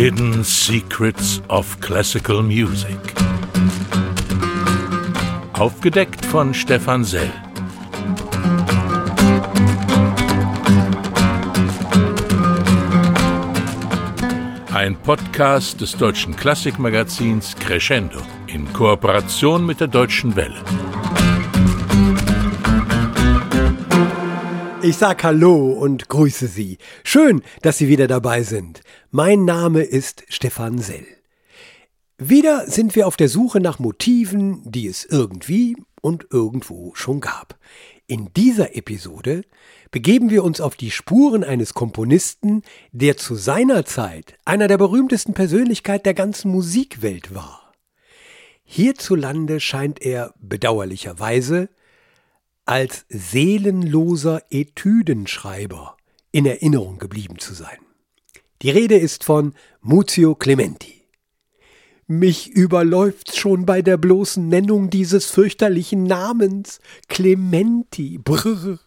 Hidden Secrets of Classical Music. Aufgedeckt von Stefan Sell. Ein Podcast des deutschen Klassikmagazins Crescendo in Kooperation mit der Deutschen Welle. Ich sag Hallo und grüße Sie. Schön, dass Sie wieder dabei sind. Mein Name ist Stefan Sell. Wieder sind wir auf der Suche nach Motiven, die es irgendwie und irgendwo schon gab. In dieser Episode begeben wir uns auf die Spuren eines Komponisten, der zu seiner Zeit einer der berühmtesten Persönlichkeiten der ganzen Musikwelt war. Hierzulande scheint er bedauerlicherweise als seelenloser Etüdenschreiber in Erinnerung geblieben zu sein. Die Rede ist von Muzio Clementi. Mich überläuft's schon bei der bloßen Nennung dieses fürchterlichen Namens. Clementi. Brrr.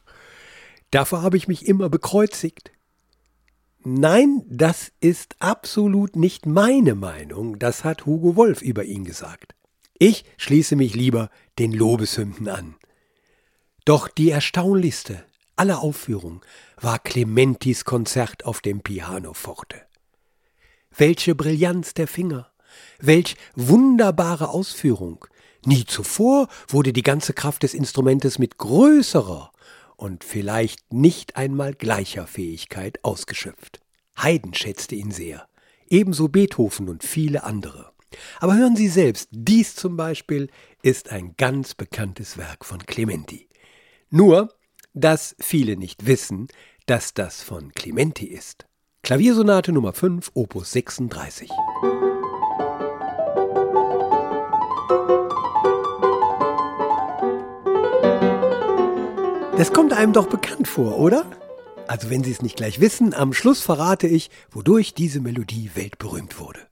Dafür habe ich mich immer bekreuzigt. Nein, das ist absolut nicht meine Meinung, das hat Hugo Wolf über ihn gesagt. Ich schließe mich lieber den Lobeshymnen an. Doch die erstaunlichste aller Aufführungen war Clementis Konzert auf dem Pianoforte. Welche Brillanz der Finger, welch wunderbare Ausführung. Nie zuvor wurde die ganze Kraft des Instrumentes mit größerer und vielleicht nicht einmal gleicher Fähigkeit ausgeschöpft. Haydn schätzte ihn sehr, ebenso Beethoven und viele andere. Aber hören Sie selbst, dies zum Beispiel ist ein ganz bekanntes Werk von Clementi. Nur, dass viele nicht wissen, dass das von Clementi ist. Klaviersonate Nummer 5, Opus 36. Das kommt einem doch bekannt vor, oder? Also wenn Sie es nicht gleich wissen, am Schluss verrate ich, wodurch diese Melodie weltberühmt wurde.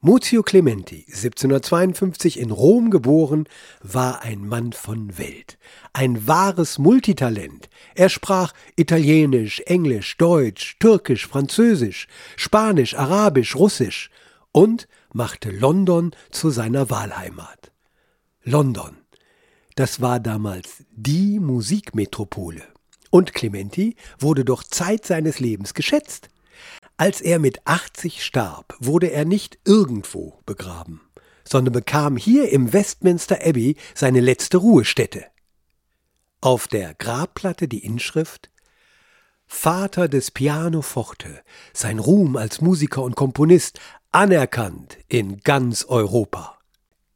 Muzio Clementi, 1752 in Rom geboren, war ein Mann von Welt, ein wahres Multitalent. Er sprach Italienisch, Englisch, Deutsch, Türkisch, Französisch, Spanisch, Arabisch, Russisch und machte London zu seiner Wahlheimat. London, das war damals die Musikmetropole. Und Clementi wurde doch Zeit seines Lebens geschätzt. Als er mit 80 starb, wurde er nicht irgendwo begraben, sondern bekam hier im Westminster Abbey seine letzte Ruhestätte. Auf der Grabplatte die Inschrift Vater des Pianoforte, sein Ruhm als Musiker und Komponist anerkannt in ganz Europa.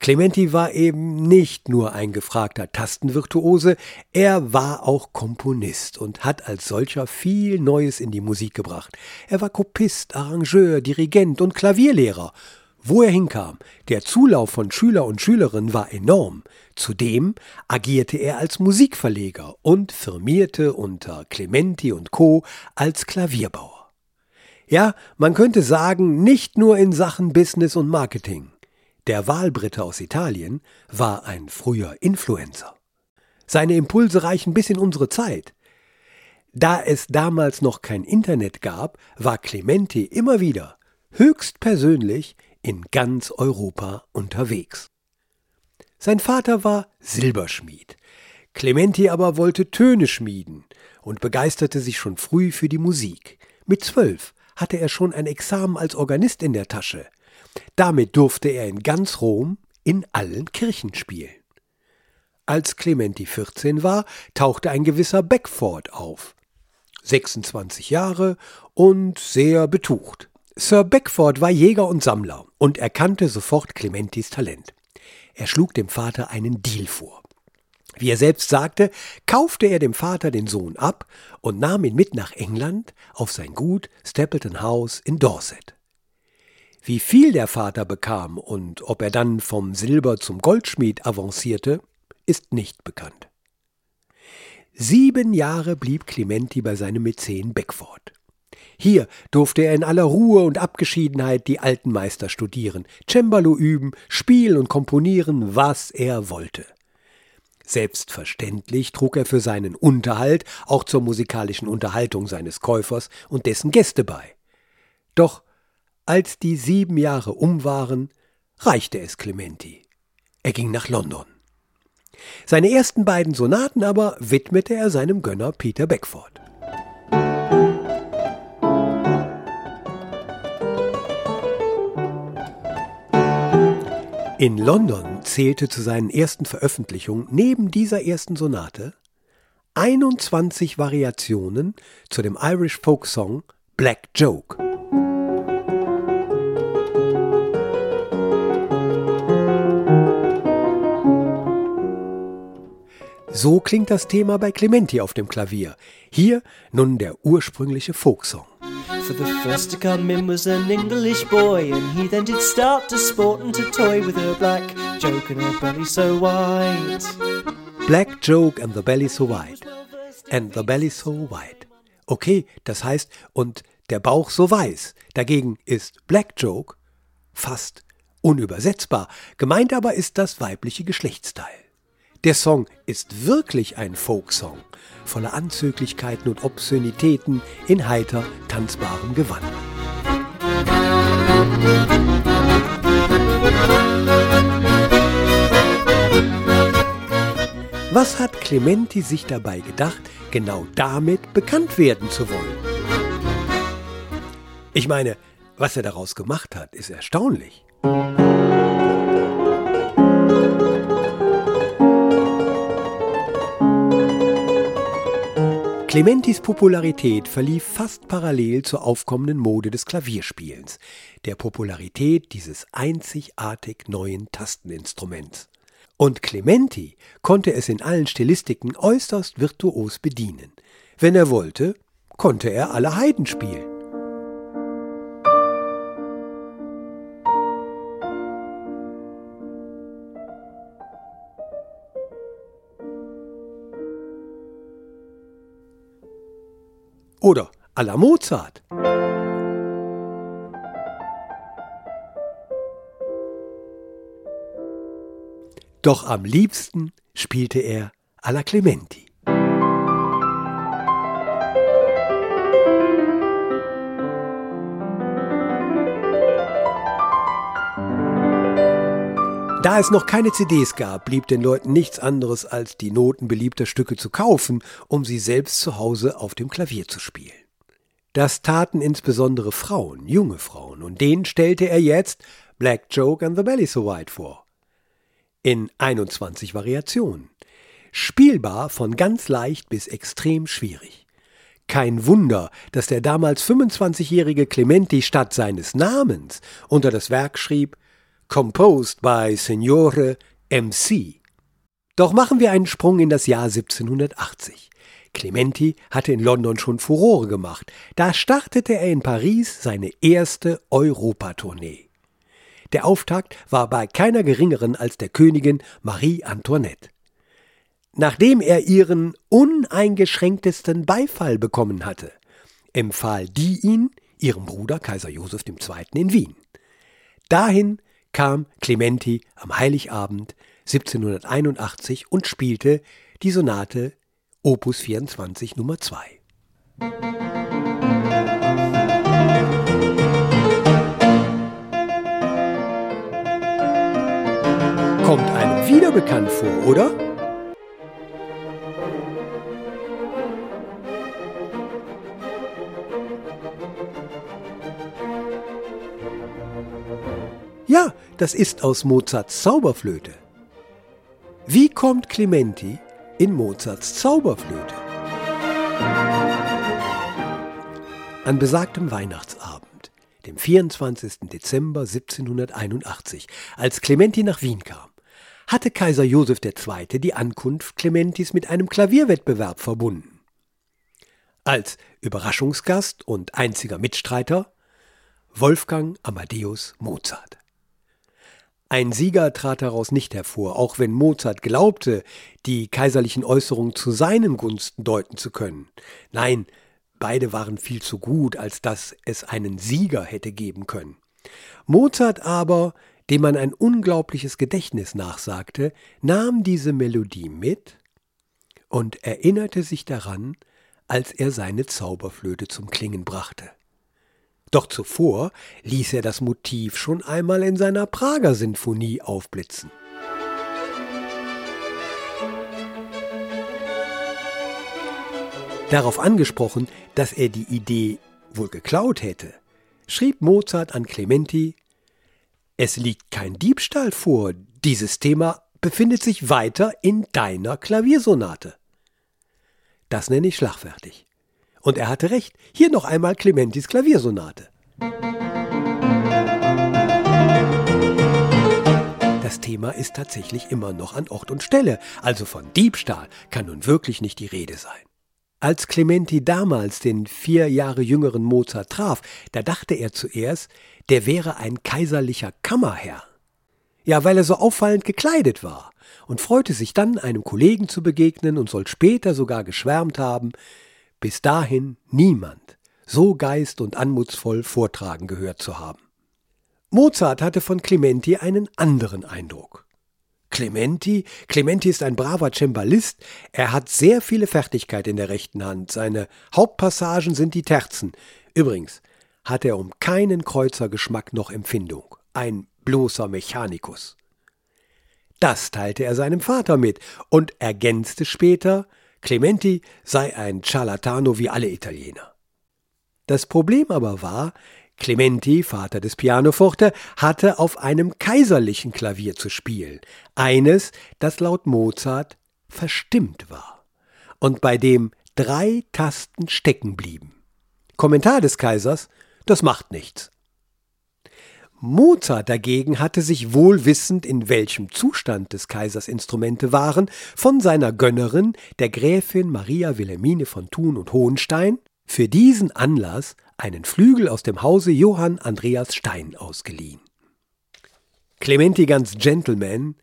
Clementi war eben nicht nur ein gefragter Tastenvirtuose, er war auch Komponist und hat als solcher viel Neues in die Musik gebracht. Er war Kopist, Arrangeur, Dirigent und Klavierlehrer. Wo er hinkam, der Zulauf von Schüler und Schülerinnen war enorm. Zudem agierte er als Musikverleger und firmierte unter Clementi und Co. als Klavierbauer. Ja, man könnte sagen, nicht nur in Sachen Business und Marketing. Der Wahlbrite aus Italien war ein früher Influencer. Seine Impulse reichen bis in unsere Zeit. Da es damals noch kein Internet gab, war Clementi immer wieder höchstpersönlich in ganz Europa unterwegs. Sein Vater war Silberschmied. Clementi aber wollte Töne schmieden und begeisterte sich schon früh für die Musik. Mit zwölf hatte er schon ein Examen als Organist in der Tasche. Damit durfte er in ganz Rom in allen Kirchen spielen. Als Clementi 14 war, tauchte ein gewisser Beckford auf. 26 Jahre und sehr betucht. Sir Beckford war Jäger und Sammler und erkannte sofort Clementis Talent. Er schlug dem Vater einen Deal vor. Wie er selbst sagte, kaufte er dem Vater den Sohn ab und nahm ihn mit nach England auf sein Gut Stapleton House in Dorset. Wie viel der Vater bekam und ob er dann vom Silber zum Goldschmied avancierte, ist nicht bekannt. Sieben Jahre blieb Clementi bei seinem Mäzen Beckford. Hier durfte er in aller Ruhe und Abgeschiedenheit die alten Meister studieren, Cembalo üben, spielen und komponieren, was er wollte. Selbstverständlich trug er für seinen Unterhalt auch zur musikalischen Unterhaltung seines Käufers und dessen Gäste bei. Doch Als die sieben Jahre um waren, reichte es Clementi. Er ging nach London. Seine ersten beiden Sonaten aber widmete er seinem Gönner Peter Beckford. In London zählte zu seinen ersten Veröffentlichungen neben dieser ersten Sonate 21 Variationen zu dem Irish Folk Song Black Joke. So klingt das Thema bei Clementi auf dem Klavier. Hier nun der ursprüngliche Folksong. For the first to come in was an English boy, and he then did start to sport and to toy with a black joke and a belly so white. Black joke and the belly so white. And the belly so white. Okay, das heißt, und der Bauch so weiß. Dagegen ist Black Joke fast unübersetzbar. Gemeint aber ist das weibliche Geschlechtsteil. Der Song ist wirklich ein Folksong, voller Anzüglichkeiten und Obszönitäten in heiter, tanzbarem Gewand. Was hat Clementi sich dabei gedacht, genau damit bekannt werden zu wollen? Ich meine, was er daraus gemacht hat, ist erstaunlich. Clementis Popularität verlief fast parallel zur aufkommenden Mode des Klavierspielens, der Popularität dieses einzigartig neuen Tasteninstruments. Und Clementi konnte es in allen Stilistiken äußerst virtuos bedienen. Wenn er wollte, konnte er alle Heiden spielen. Oder à la Mozart. Doch am liebsten spielte er alla Clementi. Es noch keine CDs gab, blieb den Leuten nichts anderes, als die Noten beliebter Stücke zu kaufen, um sie selbst zu Hause auf dem Klavier zu spielen. Das taten insbesondere Frauen, junge Frauen, und denen stellte er jetzt Black Joke and the Belly So White vor. In 21 Variationen. Spielbar von ganz leicht bis extrem schwierig. Kein Wunder, dass der damals 25-jährige Clementi statt seines Namens unter das Werk schrieb composed by Signore MC. Doch machen wir einen Sprung in das Jahr 1780. Clementi hatte in London schon Furore gemacht. Da startete er in Paris seine erste Europatournee. Der Auftakt war bei keiner geringeren als der Königin Marie Antoinette. Nachdem er ihren uneingeschränktesten Beifall bekommen hatte, empfahl die ihn ihrem Bruder Kaiser Joseph II. in Wien. Dahin kam Clementi am Heiligabend 1781 und spielte die Sonate Opus 24 Nummer 2. Kommt einem wieder bekannt vor, oder? Das ist aus Mozarts Zauberflöte. Wie kommt Clementi in Mozarts Zauberflöte? An besagtem Weihnachtsabend, dem 24. Dezember 1781, als Clementi nach Wien kam, hatte Kaiser Joseph II. die Ankunft Clementis mit einem Klavierwettbewerb verbunden. Als Überraschungsgast und einziger Mitstreiter Wolfgang Amadeus Mozart. Ein Sieger trat daraus nicht hervor, auch wenn Mozart glaubte, die kaiserlichen Äußerungen zu seinen Gunsten deuten zu können. Nein, beide waren viel zu gut, als dass es einen Sieger hätte geben können. Mozart aber, dem man ein unglaubliches Gedächtnis nachsagte, nahm diese Melodie mit und erinnerte sich daran, als er seine Zauberflöte zum Klingen brachte. Doch zuvor ließ er das Motiv schon einmal in seiner Prager Sinfonie aufblitzen. Darauf angesprochen, dass er die Idee wohl geklaut hätte, schrieb Mozart an Clementi Es liegt kein Diebstahl vor, dieses Thema befindet sich weiter in deiner Klaviersonate. Das nenne ich schlagfertig. Und er hatte recht, hier noch einmal Clementis Klaviersonate. Das Thema ist tatsächlich immer noch an Ort und Stelle, also von Diebstahl kann nun wirklich nicht die Rede sein. Als Clementi damals den vier Jahre jüngeren Mozart traf, da dachte er zuerst, der wäre ein kaiserlicher Kammerherr. Ja, weil er so auffallend gekleidet war und freute sich dann, einem Kollegen zu begegnen und soll später sogar geschwärmt haben, bis dahin niemand so geist- und anmutsvoll vortragen gehört zu haben. Mozart hatte von Clementi einen anderen Eindruck. Clementi. Clementi ist ein braver Cembalist. Er hat sehr viele Fertigkeit in der rechten Hand. Seine Hauptpassagen sind die Terzen. Übrigens hat er um keinen Kreuzergeschmack noch Empfindung. Ein bloßer Mechanikus. Das teilte er seinem Vater mit und ergänzte später, Clementi sei ein Ciarlatano wie alle Italiener. Das Problem aber war, Clementi, Vater des Pianoforte, hatte auf einem kaiserlichen Klavier zu spielen, eines, das laut Mozart verstimmt war und bei dem drei Tasten stecken blieben. Kommentar des Kaisers, das macht nichts. Mozart dagegen hatte sich wohl wissend, in welchem Zustand des Kaisers Instrumente waren, von seiner Gönnerin, der Gräfin Maria Wilhelmine von Thun und Hohenstein, für diesen Anlass einen Flügel aus dem Hause Johann Andreas Stein ausgeliehen. Clementi ganz Gentleman,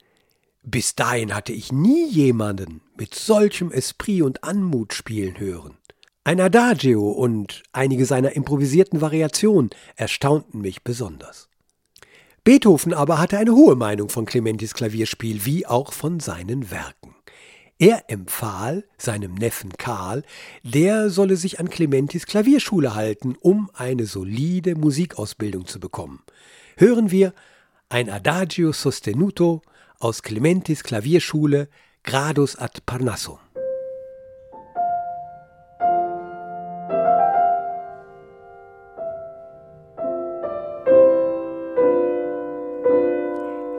bis dahin hatte ich nie jemanden mit solchem Esprit und Anmut spielen hören. Ein Adagio und einige seiner improvisierten Variationen erstaunten mich besonders. Beethoven aber hatte eine hohe Meinung von Clementis Klavierspiel wie auch von seinen Werken. Er empfahl seinem Neffen Karl, der solle sich an Clementis Klavierschule halten, um eine solide Musikausbildung zu bekommen. Hören wir ein Adagio sostenuto aus Clementis Klavierschule Gradus ad Parnassum.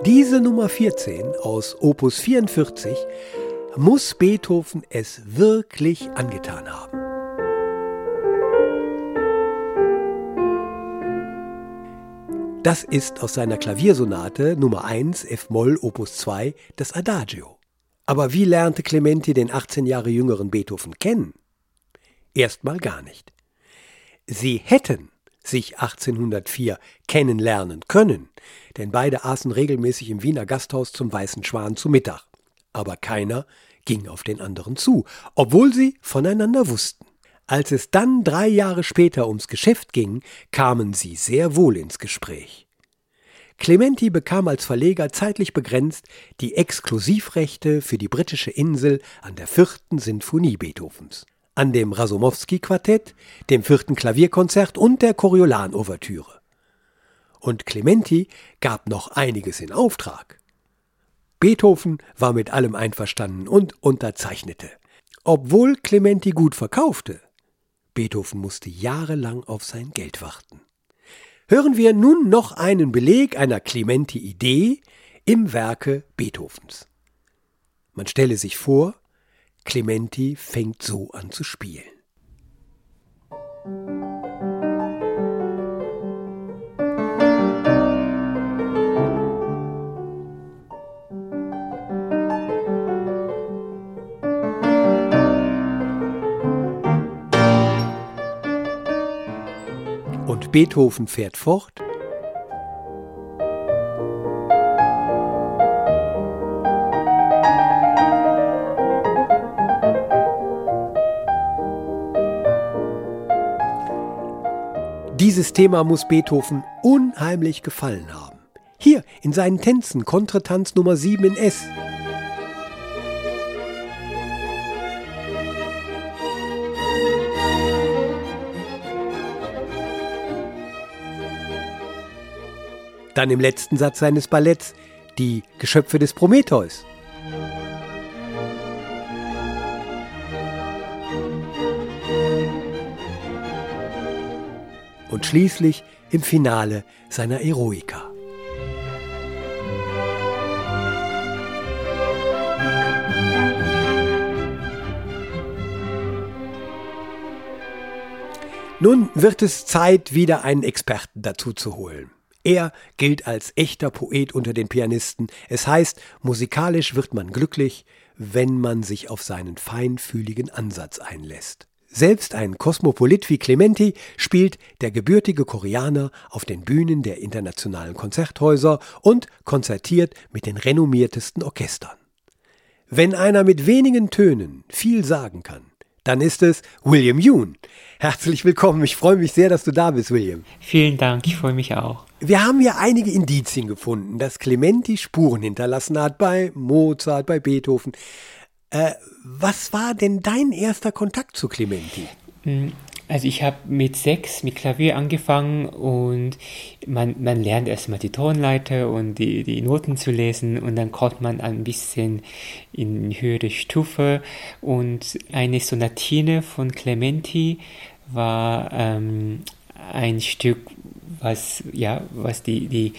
Diese Nummer 14 aus Opus 44 muss Beethoven es wirklich angetan haben. Das ist aus seiner Klaviersonate Nummer 1 F-Moll Opus 2 das Adagio. Aber wie lernte Clementi den 18 Jahre jüngeren Beethoven kennen? Erstmal gar nicht. Sie hätten sich 1804 kennenlernen können, denn beide aßen regelmäßig im Wiener Gasthaus zum Weißen Schwan zu Mittag. Aber keiner ging auf den anderen zu, obwohl sie voneinander wussten. Als es dann drei Jahre später ums Geschäft ging, kamen sie sehr wohl ins Gespräch. Clementi bekam als Verleger zeitlich begrenzt die Exklusivrechte für die britische Insel an der vierten Sinfonie Beethovens, an dem Rasomowski-Quartett, dem vierten Klavierkonzert und der Coriolan-Ouvertüre. Und Clementi gab noch einiges in Auftrag. Beethoven war mit allem einverstanden und unterzeichnete. Obwohl Clementi gut verkaufte, Beethoven musste jahrelang auf sein Geld warten. Hören wir nun noch einen Beleg einer Clementi-Idee im Werke Beethovens. Man stelle sich vor, Clementi fängt so an zu spielen. Beethoven fährt fort. Dieses Thema muss Beethoven unheimlich gefallen haben. Hier in seinen Tänzen Kontretanz Nummer 7 in S. Dann im letzten Satz seines Balletts die Geschöpfe des Prometheus. Und schließlich im Finale seiner Eroika. Nun wird es Zeit, wieder einen Experten dazu zu holen. Er gilt als echter Poet unter den Pianisten. Es heißt, musikalisch wird man glücklich, wenn man sich auf seinen feinfühligen Ansatz einlässt. Selbst ein Kosmopolit wie Clementi spielt der gebürtige Koreaner auf den Bühnen der internationalen Konzerthäuser und konzertiert mit den renommiertesten Orchestern. Wenn einer mit wenigen Tönen viel sagen kann, dann ist es William Yoon. Herzlich willkommen. Ich freue mich sehr, dass du da bist, William. Vielen Dank, ich freue mich auch. Wir haben ja einige Indizien gefunden, dass Clementi Spuren hinterlassen hat bei Mozart, bei Beethoven. Äh, was war denn dein erster Kontakt zu Clementi? Hm, also ich habe mit sechs mit Klavier angefangen und man, man lernt erstmal die Tonleiter und die, die Noten zu lesen und dann kommt man ein bisschen in höhere Stufe und eine Sonatine von Clementi war ähm, ein Stück, was, ja, was die, die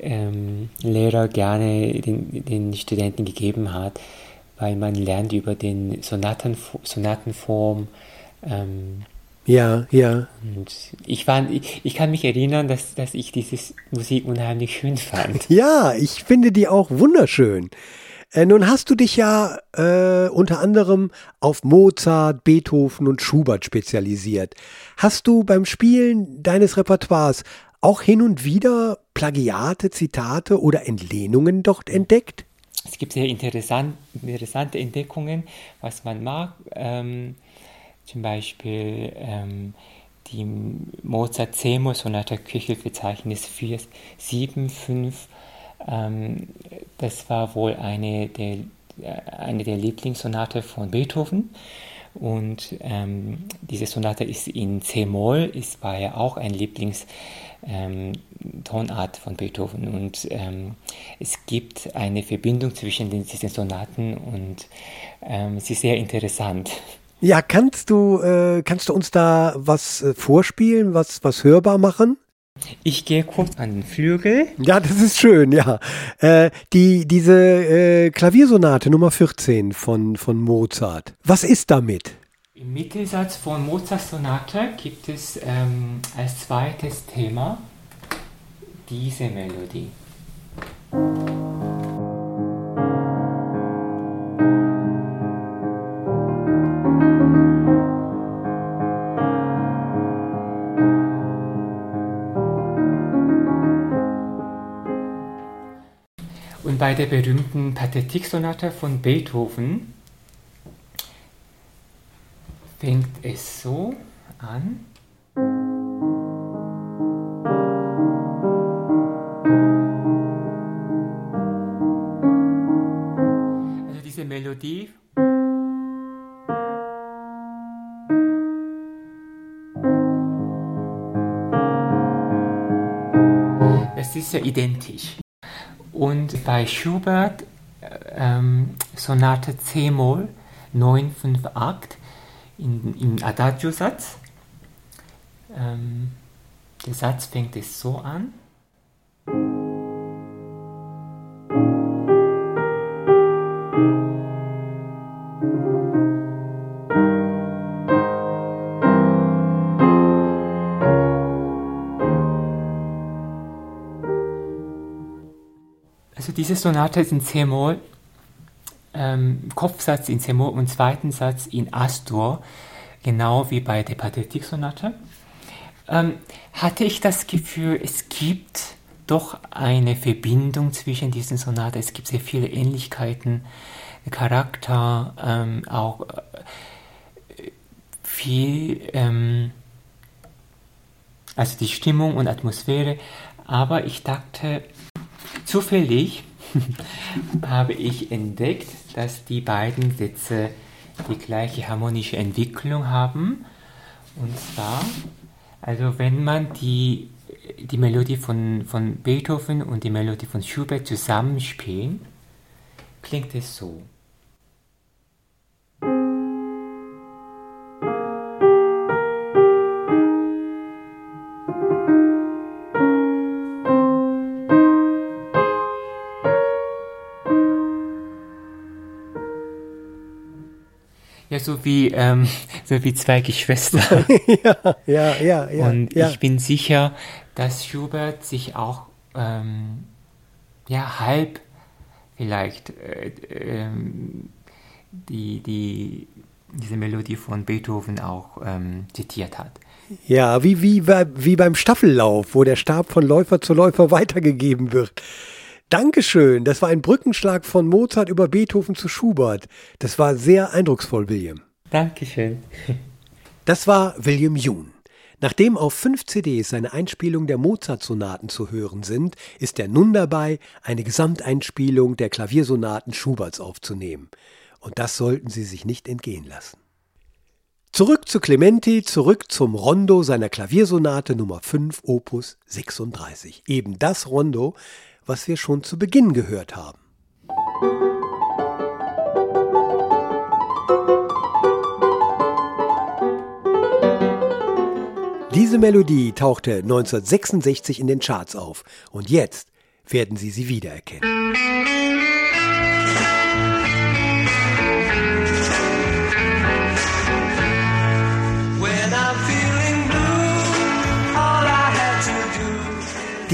ähm, Lehrer gerne den, den Studenten gegeben hat, weil man lernt über den Sonaten, Sonatenform, ähm, ja, ja. Und ich, war, ich, ich kann mich erinnern, dass, dass ich diese Musik unheimlich schön fand. Ja, ich finde die auch wunderschön. Äh, nun hast du dich ja äh, unter anderem auf Mozart, Beethoven und Schubert spezialisiert. Hast du beim Spielen deines Repertoires auch hin und wieder Plagiate, Zitate oder Entlehnungen dort entdeckt? Es gibt sehr interessant, interessante Entdeckungen, was man mag. Ähm, zum Beispiel ähm, die Mozart C-Moll-Sonate Küchelverzeichnis 475. Ähm, das war wohl eine der, äh, eine der Lieblingssonate von Beethoven. Und ähm, diese Sonate ist in C-Moll, ist war ja auch ein Lieblingstonart ähm, von Beethoven. Und ähm, es gibt eine Verbindung zwischen den, diesen Sonaten und ähm, sie ist sehr interessant. Ja, kannst du, äh, kannst du uns da was äh, vorspielen, was, was hörbar machen? Ich gehe kurz an den Flügel. Ja, das ist schön, ja. Äh, die, diese äh, Klaviersonate Nummer 14 von, von Mozart. Was ist damit? Im Mittelsatz von Mozarts Sonate gibt es ähm, als zweites Thema diese Melodie. Bei der berühmten Pathetiksonate von Beethoven fängt es so an. Also diese Melodie Es ist ja identisch. Und bei Schubert ähm, Sonate C-Moll 958 in, im Adagio-Satz. Ähm, der Satz fängt es so an. Diese Sonate ist in C-Moll, ähm, Kopfsatz in C-Moll und zweiten Satz in Astur, genau wie bei der Pathetik-Sonate. Ähm, hatte ich das Gefühl, es gibt doch eine Verbindung zwischen diesen Sonaten. Es gibt sehr viele Ähnlichkeiten, Charakter, ähm, auch äh, viel, ähm, also die Stimmung und Atmosphäre. Aber ich dachte, Zufällig habe ich entdeckt, dass die beiden Sätze die gleiche harmonische Entwicklung haben. Und zwar, also wenn man die die Melodie von, von Beethoven und die Melodie von Schubert zusammenspielen, klingt es so. So wie, ähm, so wie zwei Geschwister. ja, ja, ja, ja. Und ja. ich bin sicher, dass Schubert sich auch ähm, ja, halb vielleicht äh, ähm, die, die, diese Melodie von Beethoven auch ähm, zitiert hat. Ja, wie, wie, wie beim Staffellauf, wo der Stab von Läufer zu Läufer weitergegeben wird. Dankeschön. Das war ein Brückenschlag von Mozart über Beethoven zu Schubert. Das war sehr eindrucksvoll, William. Dankeschön. Das war William Yoon. Nachdem auf fünf CDs seine Einspielung der Mozart-Sonaten zu hören sind, ist er nun dabei, eine Gesamteinspielung der Klaviersonaten Schuberts aufzunehmen. Und das sollten Sie sich nicht entgehen lassen. Zurück zu Clementi, zurück zum Rondo seiner Klaviersonate Nummer 5 Opus 36. Eben das Rondo, was wir schon zu Beginn gehört haben. Diese Melodie tauchte 1966 in den Charts auf und jetzt werden Sie sie wiedererkennen.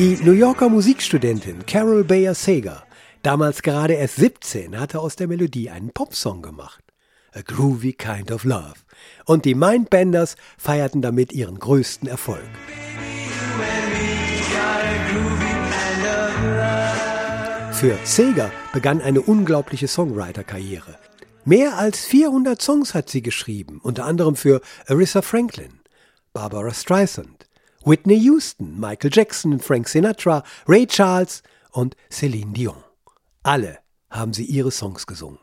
Die New Yorker Musikstudentin Carol Bayer Sager, damals gerade erst 17, hatte aus der Melodie einen Popsong gemacht. A Groovy Kind of Love. Und die Mindbenders feierten damit ihren größten Erfolg. Für Sager begann eine unglaubliche Songwriter-Karriere. Mehr als 400 Songs hat sie geschrieben, unter anderem für Arissa Franklin, Barbara Streisand, Whitney Houston, Michael Jackson, Frank Sinatra, Ray Charles und Celine Dion. Alle haben sie ihre Songs gesungen.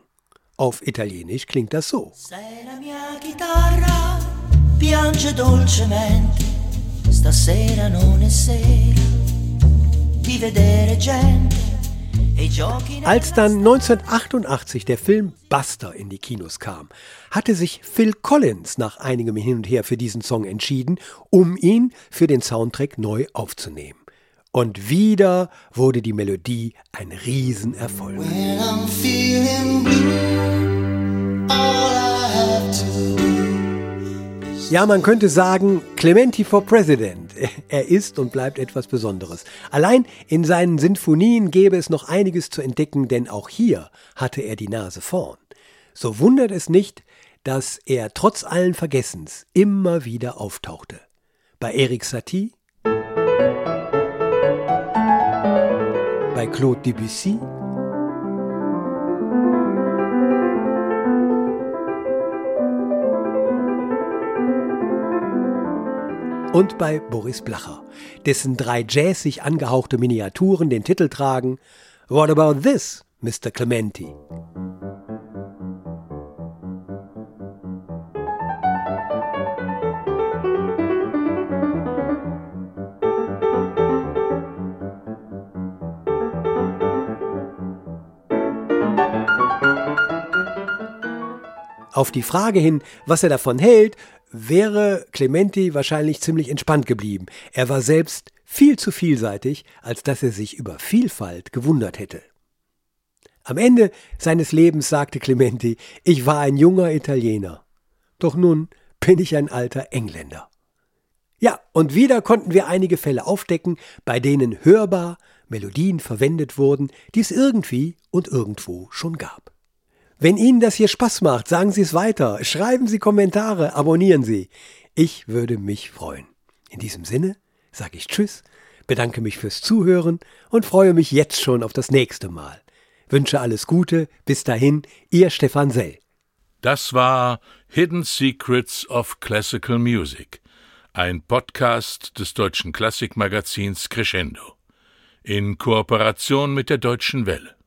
Auf Italienisch klingt das so. Se la mia chitarra piange dolcemente, stasera non è sera di vedere gente Als dann 1988 der Film Buster in die Kinos kam, hatte sich Phil Collins nach einigem Hin und Her für diesen Song entschieden, um ihn für den Soundtrack neu aufzunehmen. Und wieder wurde die Melodie ein Riesenerfolg. Ja, man könnte sagen, Clementi for President. Er ist und bleibt etwas Besonderes. Allein in seinen Sinfonien gäbe es noch einiges zu entdecken, denn auch hier hatte er die Nase vorn. So wundert es nicht, dass er trotz allen Vergessens immer wieder auftauchte. Bei Eric Satie, bei Claude Debussy, und bei Boris Blacher, dessen drei jazzig angehauchte Miniaturen den Titel tragen What about this, Mr. Clementi? Auf die Frage hin, was er davon hält, wäre Clementi wahrscheinlich ziemlich entspannt geblieben. Er war selbst viel zu vielseitig, als dass er sich über Vielfalt gewundert hätte. Am Ende seines Lebens sagte Clementi, ich war ein junger Italiener. Doch nun bin ich ein alter Engländer. Ja, und wieder konnten wir einige Fälle aufdecken, bei denen hörbar Melodien verwendet wurden, die es irgendwie und irgendwo schon gab. Wenn Ihnen das hier Spaß macht, sagen Sie es weiter, schreiben Sie Kommentare, abonnieren Sie. Ich würde mich freuen. In diesem Sinne sage ich Tschüss, bedanke mich fürs Zuhören und freue mich jetzt schon auf das nächste Mal. Wünsche alles Gute, bis dahin, Ihr Stefan Sell. Das war Hidden Secrets of Classical Music, ein Podcast des deutschen Klassikmagazins Crescendo in Kooperation mit der Deutschen Welle.